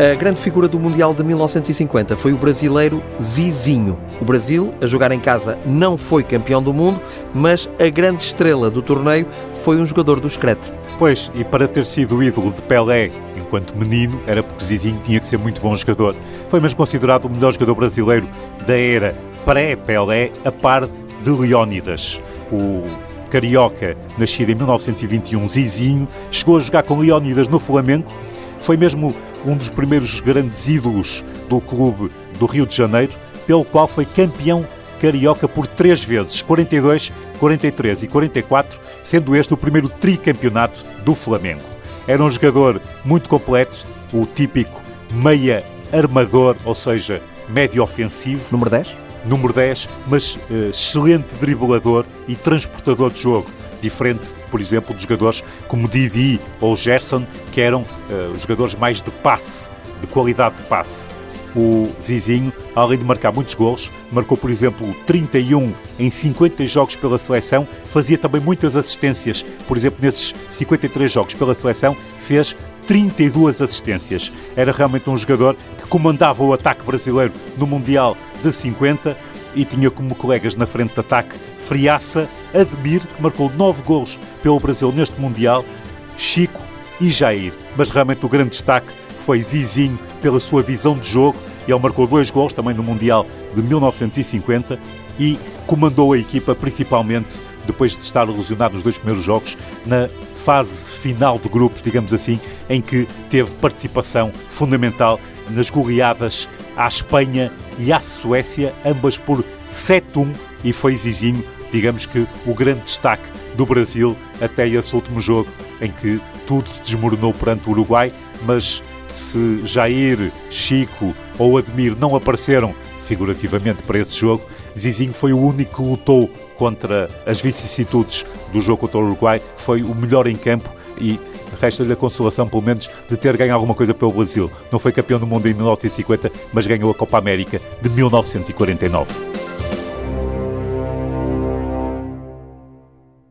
A grande figura do Mundial de 1950 foi o brasileiro Zizinho. O Brasil, a jogar em casa, não foi campeão do mundo, mas a grande estrela do torneio foi um jogador do Screte. Pois, e para ter sido ídolo de Pelé enquanto menino, era porque Zizinho tinha que ser muito bom jogador. Foi mesmo considerado o melhor jogador brasileiro da era pré-Pelé, a par de Leónidas. O carioca, nascido em 1921, Zizinho, chegou a jogar com Leónidas no Flamengo, foi mesmo um dos primeiros grandes ídolos do clube do Rio de Janeiro, pelo qual foi campeão carioca por três vezes, 42, 43 e 44, sendo este o primeiro tricampeonato do Flamengo. Era um jogador muito completo, o típico meia armador, ou seja, médio ofensivo. Número 10? Número 10, mas uh, excelente driblador e transportador de jogo diferente, por exemplo, de jogadores como Didi ou Gerson, que eram uh, jogadores mais de passe, de qualidade de passe. O Zizinho, além de marcar muitos gols, marcou, por exemplo, 31 em 50 jogos pela seleção, fazia também muitas assistências. Por exemplo, nesses 53 jogos pela seleção, fez 32 assistências. Era realmente um jogador que comandava o ataque brasileiro no Mundial de 50 e tinha como colegas na frente de ataque Friaça, Admir, que marcou 9 gols pelo Brasil neste Mundial, Chico e Jair. Mas realmente o grande destaque foi Zizinho pela sua visão de jogo. Ele marcou dois gols também no Mundial de 1950 e comandou a equipa principalmente depois de estar ilusionado nos dois primeiros jogos na fase final de grupos, digamos assim, em que teve participação fundamental nas goleadas à Espanha e à Suécia, ambas por 7-1, e foi Zizinho, digamos que, o grande destaque do Brasil até esse último jogo, em que tudo se desmoronou perante o Uruguai, mas se Jair, Chico ou Admir não apareceram figurativamente para esse jogo, Zizinho foi o único que lutou contra as vicissitudes do jogo contra o Uruguai, foi o melhor em campo e resta-lhe a consolação, pelo menos, de ter ganho alguma coisa pelo Brasil. Não foi campeão do mundo em 1950, mas ganhou a Copa América de 1949.